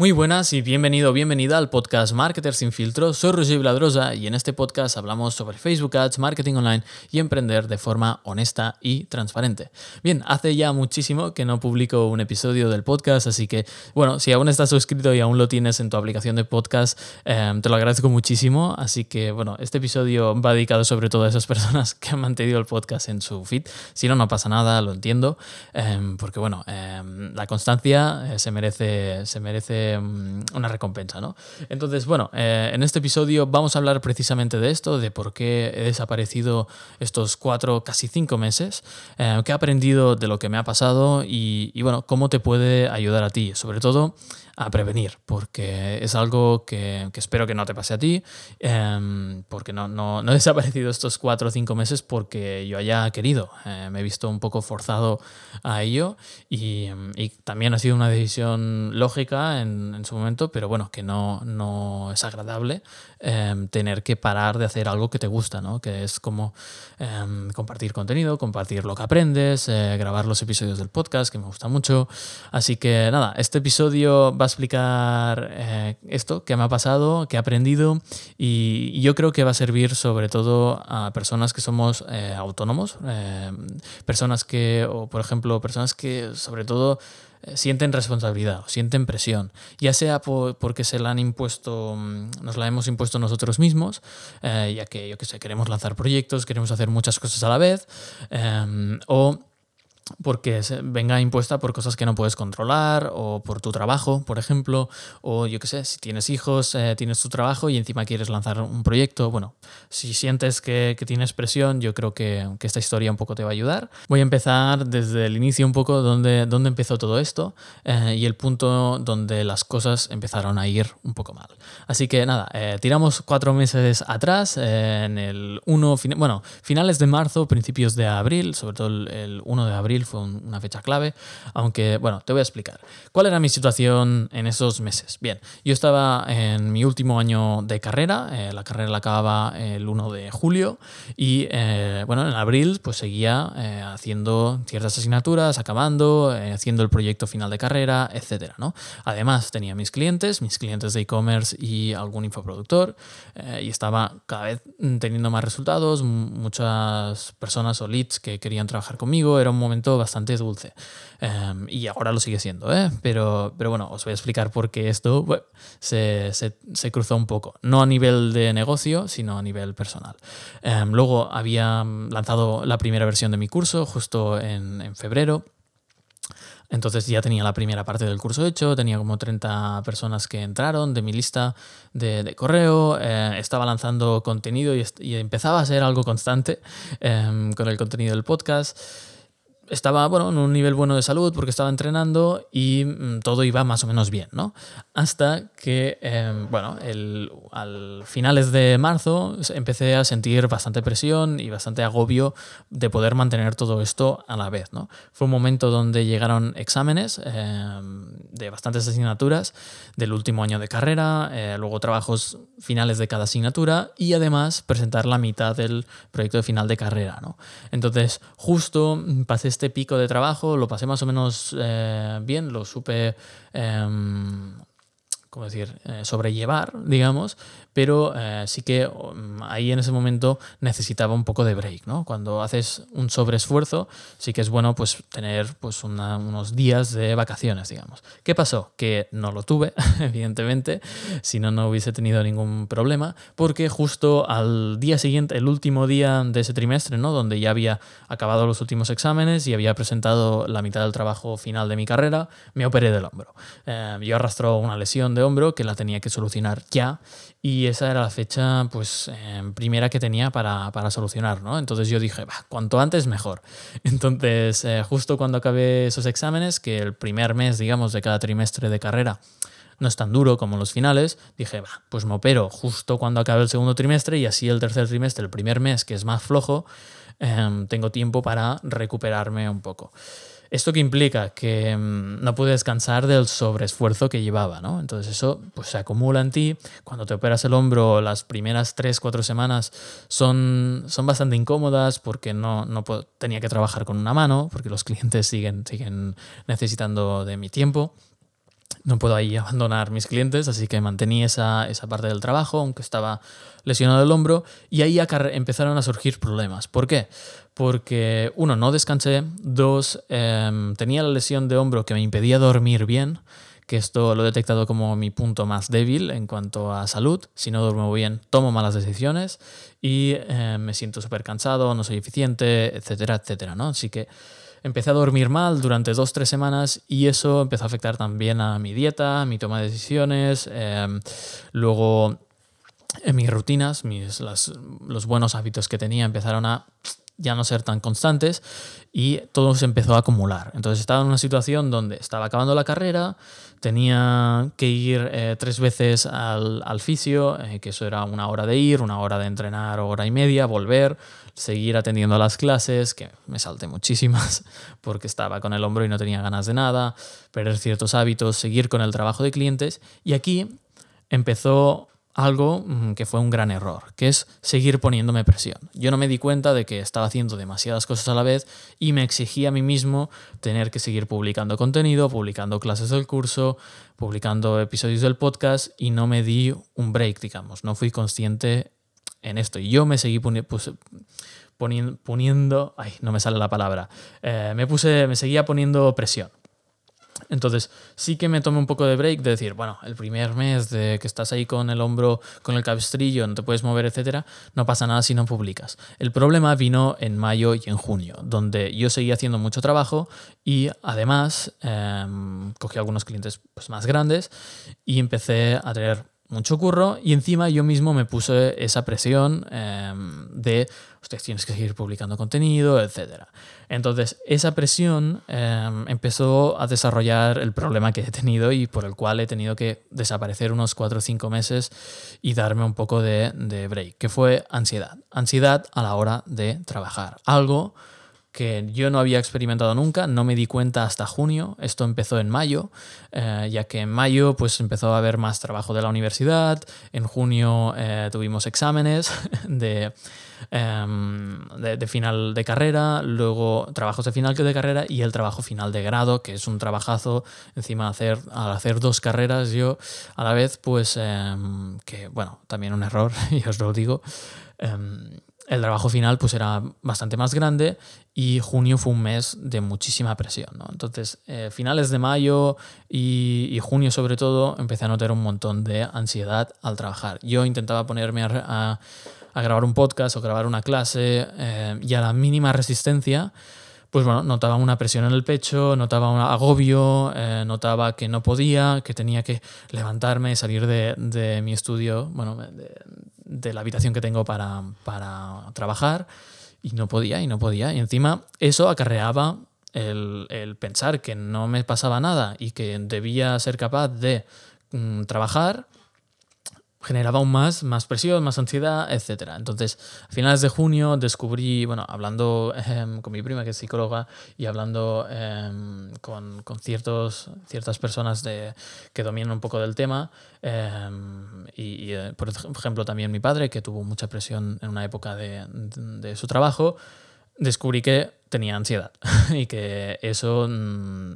Muy buenas y bienvenido bienvenida al podcast Marketer sin filtro. Soy Roger Bladrosa y en este podcast hablamos sobre Facebook Ads, marketing online y emprender de forma honesta y transparente. Bien, hace ya muchísimo que no publico un episodio del podcast, así que bueno, si aún estás suscrito y aún lo tienes en tu aplicación de podcast, em, te lo agradezco muchísimo. Así que bueno, este episodio va dedicado sobre todo a esas personas que han mantenido el podcast en su feed. Si no, no pasa nada, lo entiendo, em, porque bueno, em, la constancia eh, se merece, se merece Mm, una recompensa, ¿no? Entonces, bueno, eh, en este episodio vamos a hablar precisamente de esto, de por qué he desaparecido estos cuatro, casi cinco meses, eh, qué he aprendido de lo que me ha pasado y, y, bueno, cómo te puede ayudar a ti, sobre todo a prevenir, porque es algo que, espero que no te pase a ti, em, porque no, no, he desaparecido estos cuatro o cinco meses porque yo haya querido. Me he visto un poco forzado a ello y, también ha sido una decisión lógica en, su momento, pero bueno, que no, no es agradable em, tener que parar de hacer algo que te gusta, ¿no? que es como em, compartir contenido, compartir lo que aprendes, eh, grabar los episodios del podcast, que me gusta mucho. Así que nada, este episodio va explicar eh, esto, qué me ha pasado, qué he aprendido y, yo creo que va a servir sobre todo a personas que somos eh, autónomos, eh, personas que, o por ejemplo, personas que sobre todo sienten responsabilidad o sienten presión, ya sea porque se la han impuesto, mm, nos la hemos impuesto nosotros mismos, ya que yo que sé, queremos lanzar proyectos, queremos hacer muchas cosas a la vez, o porque venga impuesta por cosas que no puedes controlar o por tu trabajo, por ejemplo, o yo qué sé, si tienes hijos, eh, tienes tu trabajo y encima quieres lanzar un proyecto, bueno, si sientes que, tienes presión, yo creo que, esta historia un poco te va a ayudar. Voy a empezar desde el inicio un poco donde, donde empezó todo esto eh, y el punto donde las cosas empezaron a ir un poco mal. Así que nada, eh, tiramos cuatro meses atrás, en el 1, bueno, finales de marzo, principios de abril, sobre todo el, el 1 de abril, fue una fecha clave, aunque bueno, te voy a explicar. ¿Cuál era mi situación en esos meses? Bien, yo estaba en mi último año de carrera, eh, la carrera la acababa el 1 de julio y eh, bueno, en abril pues seguía eh, haciendo ciertas asignaturas, acabando, haciendo el proyecto final de carrera, etcétera, ¿no? Además tenía mis clientes, mis clientes de e-commerce y algún infoproductor y estaba cada vez teniendo más resultados, muchas personas o leads que querían trabajar conmigo, era un momento bastante dulce. Em, y ahora lo sigue siendo, ¿eh? pero, pero bueno, os voy a explicar por qué esto se, se, cruzó un poco. No a nivel de negocio, sino a nivel personal. Em, luego había lanzado la primera versión de mi curso justo en, en febrero. Entonces ya tenía la primera parte del curso hecho, tenía como 30 personas que entraron de mi lista de, correo, eh, estaba lanzando contenido y, y, empezaba a ser algo constante em, con el contenido del podcast estaba bueno, en un nivel bueno de salud porque estaba entrenando y mm, todo iba más o menos bien, ¿no? Hasta que, em, bueno, el, al finales de marzo empecé a sentir bastante presión y bastante agobio de poder mantener todo esto a la vez, ¿no? Fue un momento donde llegaron exámenes em, de bastantes asignaturas del último año de carrera, eh, luego trabajos finales de cada asignatura y además presentar la mitad del proyecto de final de carrera, ¿no? Entonces, justo pasé este pico de trabajo lo pasé más o menos eh, bien, lo supe em, ¿cómo decir?, eh, sobrellevar, digamos, pero eh, sí que mm, ahí en ese momento necesitaba un poco de break, ¿no? Cuando haces un sobreesfuerzo, sí que es bueno pues tener pues unos días de vacaciones, digamos. ¿Qué pasó? Que no lo tuve, evidentemente, si no, no hubiese tenido ningún problema, porque justo al día siguiente, el último día de ese trimestre, ¿no? Donde ya había acabado los últimos exámenes y había presentado la mitad del trabajo final de mi carrera, me operé del hombro. Eh, yo arrastró una lesión de hombro que la tenía que solucionar ya y esa era la fecha pues em, primera que tenía para, para, solucionar, ¿no? Entonces yo dije, cuanto antes mejor. Entonces eh, justo cuando acabé esos exámenes, que el primer mes, digamos, de cada trimestre de carrera no es tan duro como los finales, dije, va, pues me opero justo cuando acabe el segundo trimestre y así el tercer trimestre, el primer mes, que es más flojo, em, tengo tiempo para recuperarme un poco. ¿Esto que implica? Que mm, no pude descansar del sobreesfuerzo que llevaba, ¿no? Entonces eso pues, se acumula en ti. Cuando te operas el hombro, las primeras 3, 4 semanas son, son bastante incómodas porque no, no tenía que trabajar con una mano, porque los clientes siguen, siguen necesitando de mi tiempo. No puedo ahí abandonar mis clientes, así que mantení esa, esa parte del trabajo, aunque estaba lesionado el hombro, y ahí empezaron a surgir problemas. ¿Por qué? Porque, uno, no descansé, dos, em, tenía la lesión de hombro que me impedía dormir bien, que esto lo he detectado como mi punto más débil en cuanto a salud. Si no duermo bien, tomo malas decisiones y em, me siento súper cansado, no soy eficiente, etcétera, etcétera, ¿no? Así que empecé a dormir mal durante dos, tres semanas y eso empezó a afectar también a mi dieta, a mi toma de decisiones, em, luego en mis rutinas, mis, los buenos hábitos que tenía empezaron a ya no ser tan constantes y todo se empezó a acumular. Entonces estaba en una situación donde estaba acabando la carrera, tenía que ir eh, tres veces al, al fisio, eh, que eso era una hora de ir, una hora de entrenar, hora y media, volver, seguir atendiendo a las clases, que me salté muchísimas porque estaba con el hombro y no tenía ganas de nada, perder ciertos hábitos, seguir con el trabajo de clientes. Y aquí empezó algo mm, que fue un gran error, que es seguir poniéndome presión. Yo no me di cuenta de que estaba haciendo demasiadas cosas a la vez y me exigía a mí mismo tener que seguir publicando contenido, publicando clases del curso, publicando episodios del podcast y no me di un break, digamos, no fui consciente en esto. Y yo me seguí poniendo, ay, no me sale la palabra, eh, me, puse, me seguía poniendo presión. Entonces, sí que me tomé un poco de break de decir, bueno, el primer mes de que estás ahí con el hombro, con el cabestrillo, no te puedes mover, etcétera, no pasa nada si no publicas. El problema vino en mayo y en junio, donde yo seguía haciendo mucho trabajo y además em, cogí algunos clientes pues, más grandes y empecé a tener mucho curro y encima yo mismo me puse esa presión em, de, ustedes tienes que seguir publicando contenido, etc. Entonces, esa presión em, empezó a desarrollar el problema que he tenido y por el cual he tenido que desaparecer unos 4 o 5 meses y darme un poco de, de break, que fue ansiedad. Ansiedad a la hora de trabajar. Algo que yo no había experimentado nunca, no me di cuenta hasta junio, esto empezó en mayo, eh, ya que en mayo pues empezó a haber más trabajo de la universidad, en junio eh, tuvimos exámenes em, de, de, final de carrera, luego trabajos de final de carrera y el trabajo final de grado, que es un trabajazo, encima hacer, al hacer dos carreras yo a la vez, pues em, que bueno, también un error, y os lo digo. El trabajo final pues era bastante más grande y junio fue un mes de muchísima presión. ¿no? Entonces, eh, finales de mayo y, junio sobre todo, empecé a notar un montón de ansiedad al trabajar. Yo intentaba ponerme a, grabar un podcast o grabar una clase eh, y a la mínima resistencia, pues bueno, notaba una presión en el pecho, notaba un agobio, eh, notaba que no podía, que tenía que levantarme, salir de, de mi estudio, bueno, de la habitación que tengo para, trabajar y no podía y no podía. Y encima eso acarreaba el, pensar que no me pasaba nada y que debía ser capaz de mm, trabajar generaba aún más, más presión, más ansiedad, etc. Entonces, a finales de junio descubrí, bueno, hablando em, con mi prima que es psicóloga y hablando em, con, con, ciertos, ciertas personas de, que dominan un poco del tema, em, y, eh, por ejemplo también mi padre, que tuvo mucha presión en una época de, de su trabajo, descubrí que tenía ansiedad y que eso mm,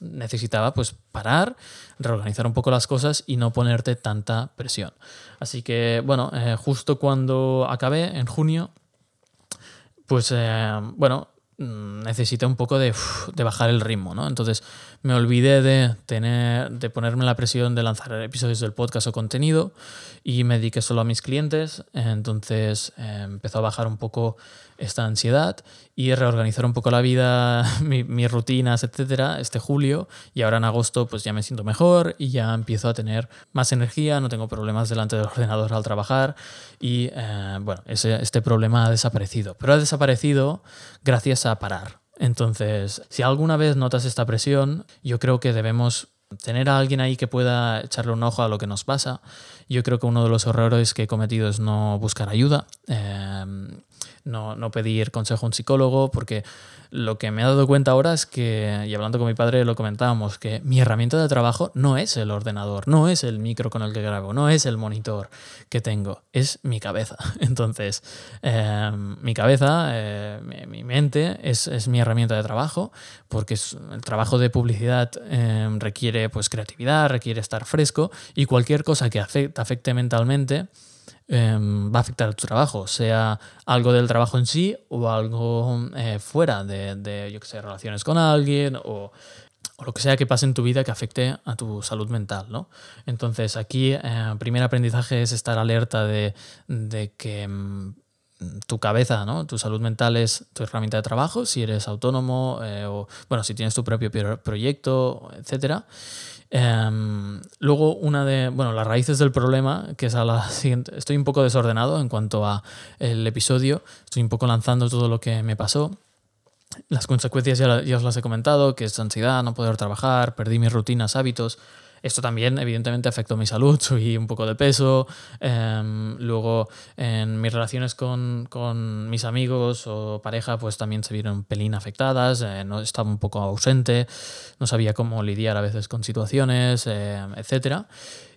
necesitaba pues parar, reorganizar un poco las cosas y no ponerte tanta presión. Así que bueno, eh, justo cuando acabé en junio, pues eh, bueno, mm, necesité un poco de, de, bajar el ritmo, ¿no? Entonces me olvidé de tener, de ponerme la presión de lanzar episodios del podcast o contenido y me dediqué solo a mis clientes. Entonces eh, empezó a bajar un poco esta ansiedad y reorganizar un poco la vida, mis rutinas, etcétera, este julio. Y ahora en agosto, pues ya me siento mejor y ya empiezo a tener más energía, no tengo problemas delante del ordenador al trabajar. Y eh, bueno, ese, este problema ha desaparecido. Pero ha desaparecido gracias a parar. Entonces, si alguna vez notas esta presión, yo creo que debemos tener a alguien ahí que pueda echarle un ojo a lo que nos pasa. Yo creo que uno de los errores que he cometido es no buscar ayuda. Em, no, no pedir consejo a un psicólogo, porque lo que me he dado cuenta ahora es que, y hablando con mi padre lo comentábamos, que mi herramienta de trabajo no es el ordenador, no es el micro con el que grabo, no es el monitor que tengo, es mi cabeza. Entonces, em, mi cabeza, eh, mi, mente es, es, mi herramienta de trabajo, porque el trabajo de publicidad em, requiere pues, creatividad, requiere estar fresco y cualquier cosa que afecte, afecte mentalmente, Em, va a afectar a tu trabajo, sea algo del trabajo en sí o algo eh, fuera de, yo que sé, relaciones con alguien o, lo que sea que pase en tu vida que afecte a tu salud mental, ¿no? Entonces aquí eh, primer aprendizaje es estar alerta de, que em, tu cabeza, ¿no? Tu salud mental es tu herramienta de trabajo, si eres autónomo eh, o, bueno, si tienes tu propio proyecto, etcétera. Em, luego, una de, bueno, las raíces del problema, que es a la siguiente, estoy un poco desordenado en cuanto a el episodio, estoy un poco lanzando todo lo que me pasó. Las consecuencias ya, ya os las he comentado, que es ansiedad, no poder trabajar, perdí mis rutinas, hábitos, esto también, evidentemente, afectó mi salud, subí un poco de peso. Em, luego, en mis relaciones con, con, mis amigos o pareja, pues también se vieron pelín afectadas. Eh, no, estaba un poco ausente, no sabía cómo lidiar a veces con situaciones, eh, etc.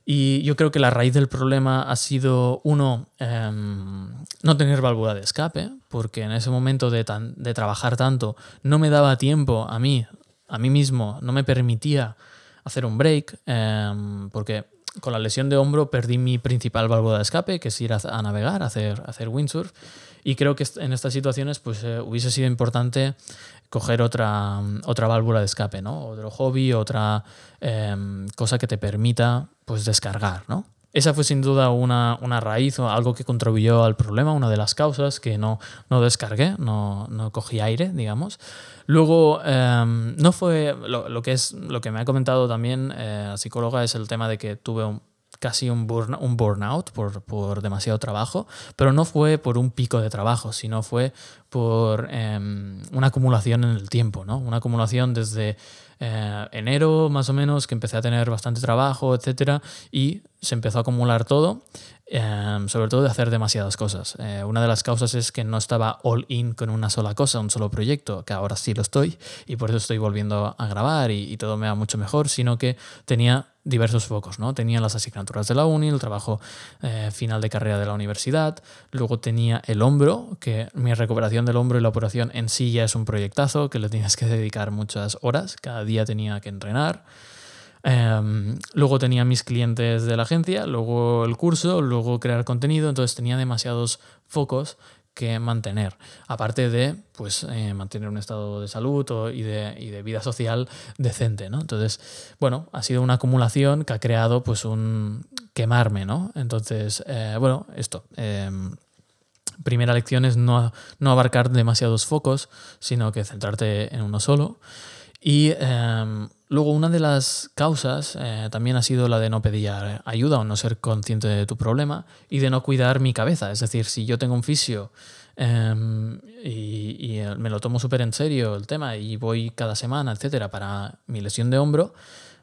Y yo creo que la raíz del problema ha sido, uno, em, no tener válvula de escape, porque en ese momento de, de trabajar tanto no me daba tiempo a mí, a mí mismo, no me permitía hacer un break, em, porque con la lesión de hombro perdí mi principal válvula de escape, que es ir a, navegar, a hacer, hacer windsurf. Y creo que en estas situaciones pues, eh, hubiese sido importante coger otra, otra válvula de escape, ¿no? Otro hobby, otra em, cosa que te permita pues, descargar, ¿no? Esa fue sin duda una, raíz o algo que contribuyó al problema, una de las causas que no, no descargué, no, no cogí aire, digamos. Luego, em, no fue lo, que es lo que me ha comentado también eh, la psicóloga es el tema de que tuve casi un, un burnout por, por, demasiado trabajo, pero no fue por un pico de trabajo, sino fue por em, una acumulación en el tiempo, ¿no? Una acumulación desde eh, enero más o menos, que empecé a tener bastante trabajo, etcétera, y se empezó a acumular todo, eh, sobre todo de hacer demasiadas cosas. Eh, una de las causas es que no estaba all in con una sola cosa, un solo proyecto, que ahora sí lo estoy, y por eso estoy volviendo a grabar y, y todo me va mucho mejor, sino que tenía diversos focos, ¿no? Tenía las asignaturas de la uni, el trabajo eh, final de carrera de la universidad, luego tenía el hombro, que mi recuperación del hombro y la operación en sí ya es un proyectazo, que le tienes que dedicar muchas horas, cada día tenía que entrenar. Em, luego tenía mis clientes de la agencia, luego el curso, luego crear contenido, entonces tenía demasiados focos que mantener, aparte de pues, eh, mantener un estado de salud y, de, vida social decente. ¿no? Entonces, bueno, ha sido una acumulación que ha creado pues, un quemarme. ¿no? Entonces, eh, bueno, esto. Em, primera lección es no, no abarcar demasiados focos, sino que centrarte en uno solo. Y em, luego una de las causas eh, también ha sido la de no pedir ayuda o no ser consciente de tu problema y de no cuidar mi cabeza. Es decir, si yo tengo un fisio em, y, eh, me lo tomo súper en serio el tema y voy cada semana, etcétera, para mi lesión de hombro,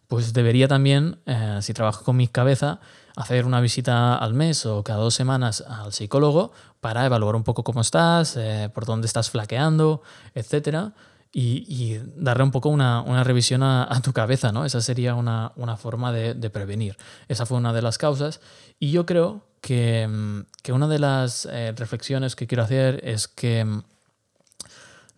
pues debería también, eh, si trabajo con mi cabeza, hacer una visita al mes o cada dos semanas al psicólogo para evaluar un poco cómo estás, por dónde estás flaqueando, etcétera y, darle un poco una, revisión a, tu cabeza, ¿no? Esa sería una, forma de, prevenir. Esa fue una de las causas. Y yo creo que, mm, una de las eh, reflexiones que quiero hacer es que mm,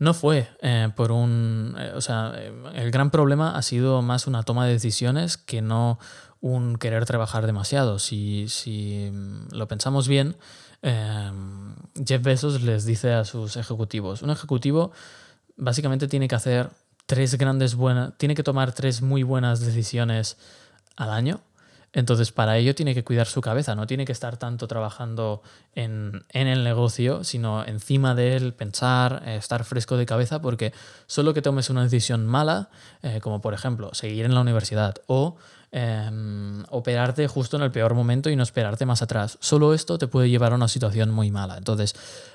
no fue eh, por un... Eh, o sea, el gran problema ha sido más una toma de decisiones que no un querer trabajar demasiado. Si, si mm, lo pensamos bien, Jeff Bezos les dice a sus ejecutivos, un ejecutivo básicamente tiene que hacer tres grandes buenas, tiene que tomar tres muy buenas decisiones al año. Entonces, para ello tiene que cuidar su cabeza, no tiene que estar tanto trabajando en, el negocio, sino encima de él, pensar, eh, estar fresco de cabeza, porque solo que tomes una decisión mala, eh, como por ejemplo seguir en la universidad o Em, operarte justo en el peor momento y no esperarte más atrás. Solo esto te puede llevar a una situación muy mala. Entonces,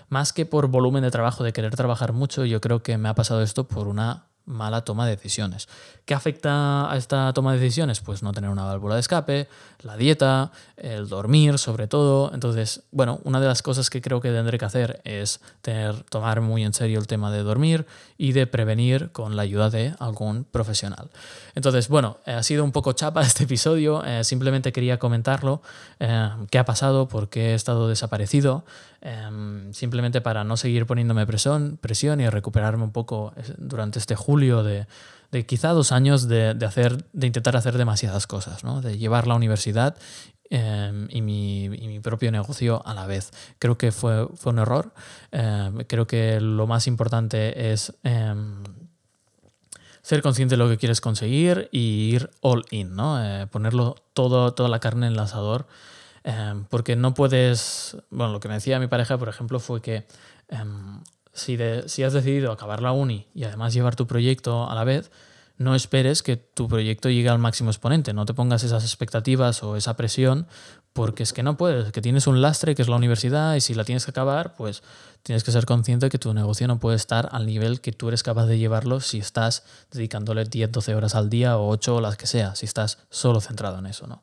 más que por volumen de trabajo, de querer trabajar mucho, yo creo que me ha pasado esto por una mala toma de decisiones. ¿Qué afecta a esta toma de decisiones? Pues no tener una válvula de escape, la dieta, el dormir sobre todo. Entonces, bueno, una de las cosas que creo que tendré que hacer es tener, tomar muy en serio el tema de dormir y de prevenir con la ayuda de algún profesional. Entonces, bueno, ha sido un poco chapa este episodio, eh, simplemente quería comentarlo, eh, qué ha pasado, por qué he estado desaparecido, eh, simplemente para no seguir poniéndome presión, presión y recuperarme un poco durante este julio de de quizá dos años de, hacer, de intentar hacer demasiadas cosas, ¿no? de llevar la universidad em, y, mi, propio negocio a la vez. Creo que fue, fue un error. Em, creo que lo más importante es em, ser consciente de lo que quieres conseguir y ir all in, ¿no? Eh, ponerlo todo, toda la carne en el asador. Porque no puedes. Bueno, lo que me decía mi pareja, por ejemplo, fue que si, si has decidido acabar la uni y además llevar tu proyecto a la vez, no esperes que tu proyecto llegue al máximo exponente, no te pongas esas expectativas o esa presión, porque es que no puedes, que tienes un lastre que es la universidad y si la tienes que acabar, pues tienes que ser consciente que tu negocio no puede estar al nivel que tú eres capaz de llevarlo si estás dedicándole 10, 12 horas al día o 8 o las que sea, si estás solo centrado en eso, ¿no?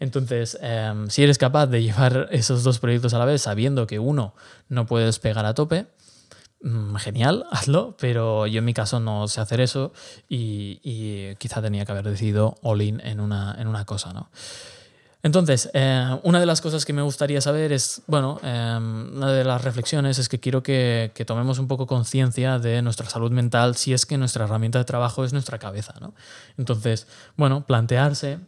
Entonces, em, si eres capaz de llevar esos dos proyectos a la vez sabiendo que uno no puedes pegar a tope, Mm, genial, hazlo, pero yo en mi caso no sé hacer eso y, quizá tenía que haber decidido all in en una, en una cosa, ¿no? Entonces, eh, una de las cosas que me gustaría saber es, bueno, eh, una de las reflexiones es que quiero que, que tomemos un poco conciencia de nuestra salud mental si es que nuestra herramienta de trabajo es nuestra cabeza, ¿no? Entonces, bueno, plantearse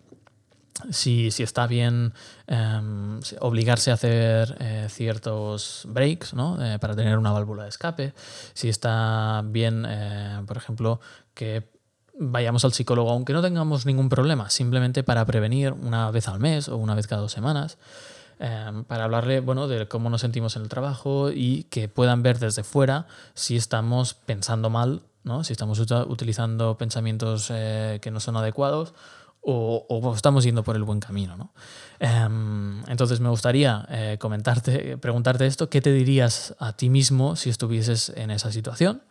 si, está bien em, obligarse a hacer eh, ciertos breaks ¿no? Eh, para tener una válvula de escape, si está bien, eh, por ejemplo, que vayamos al psicólogo aunque no tengamos ningún problema, simplemente para prevenir una vez al mes o una vez cada dos semanas, em, para hablarle bueno, de cómo nos sentimos en el trabajo y que puedan ver desde fuera si estamos pensando mal, ¿no? si estamos utilizando pensamientos que no son adecuados o, estamos yendo por el buen camino. ¿no? Em, entonces me gustaría eh, comentarte, preguntarte esto, ¿qué te dirías a ti mismo si estuvieses en esa situación?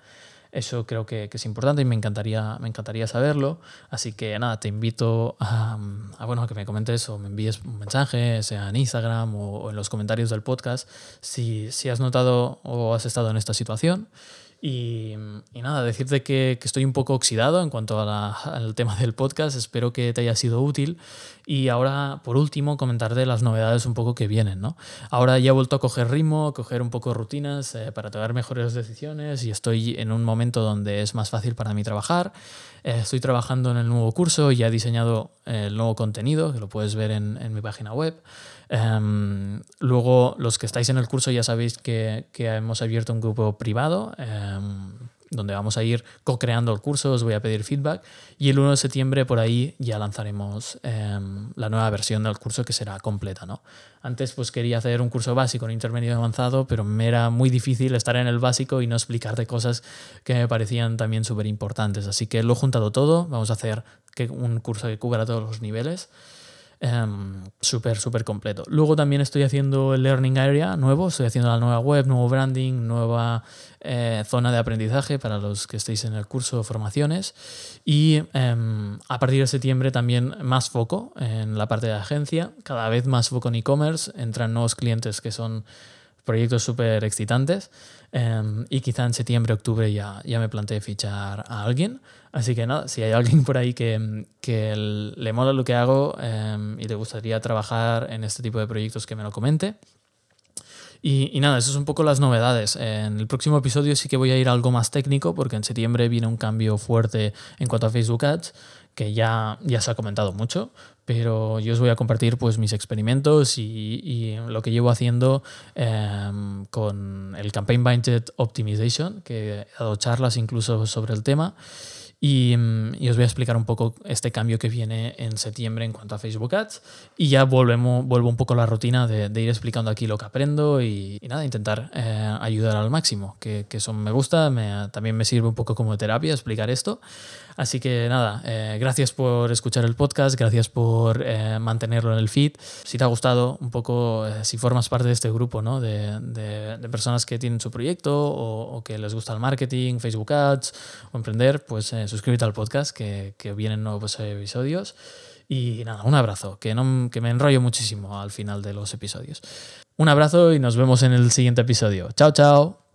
Eso creo que, es importante y me encantaría, me encantaría saberlo. Así que nada, te invito a, bueno, a que me comentes o me envíes un mensaje, sea en Instagram o, en los comentarios del podcast, si, si has notado o has estado en esta situación. Y, nada, decirte que, estoy un poco oxidado en cuanto al tema del podcast, espero que te haya sido útil. Y ahora, por último, comentarte las novedades un poco que vienen. ¿no? Ahora ya he vuelto a coger ritmo, a coger un poco rutinas eh, para tomar mejores decisiones y estoy en un momento donde es más fácil para mí trabajar. Eh, estoy trabajando en el nuevo curso, ya he diseñado el nuevo contenido, que lo puedes ver en mi página web. Em, luego, los que estáis en el curso ya sabéis que, hemos abierto un grupo privado em, donde vamos a ir co-creando el curso, os voy a pedir feedback y el 1 de septiembre por ahí ya lanzaremos em, la nueva versión del curso que será completa. ¿no? Antes pues quería hacer un curso básico, un intermedio avanzado, pero me era muy difícil estar en el básico y no explicarte cosas que me parecían también súper importantes. Así que lo he juntado todo, vamos a hacer un curso que cubra todos los niveles. Em, súper, súper completo. Luego también estoy haciendo el Learning Area nuevo, estoy haciendo la nueva web, nuevo branding, nueva eh, zona de aprendizaje para los que estéis en el curso de formaciones. Y em, a partir de septiembre también más foco en la parte de agencia, cada vez más foco en e-commerce, entran nuevos clientes que son proyectos súper excitantes. Em, y quizá en septiembre, octubre ya, ya me planteé fichar a alguien. Así que nada, si hay alguien por ahí que, que le mola lo que hago em, y le gustaría trabajar en este tipo de proyectos, que me lo comente. Y, y, nada, eso es un poco las novedades. En el próximo episodio sí que voy a ir a algo más técnico porque en septiembre viene un cambio fuerte en cuanto a Facebook Ads que ya, ya se ha comentado mucho, pero yo os voy a compartir pues mis experimentos y, lo que llevo haciendo em, con el Campaign Budget Optimization, que he dado charlas incluso sobre el tema. Y, os voy a explicar un poco este cambio que viene en septiembre en cuanto a Facebook Ads. Y ya volvemos, vuelvo un poco a la rutina de, ir explicando aquí lo que aprendo y, nada, intentar eh, ayudar al máximo, que, que, eso me gusta, me, también me sirve un poco como terapia explicar esto. Así que nada, eh, gracias por escuchar el podcast, gracias por eh, mantenerlo en el feed. Si te ha gustado, un poco, eh, si formas parte de este grupo ¿no? de, personas que tienen su proyecto o, que les gusta el marketing, Facebook Ads o emprender, pues suscríbete al podcast que, que vienen nuevos episodios. Y nada, un abrazo, que, no, que me enrollo muchísimo al final de los episodios. Un abrazo y nos vemos en el siguiente episodio. Chao, chao.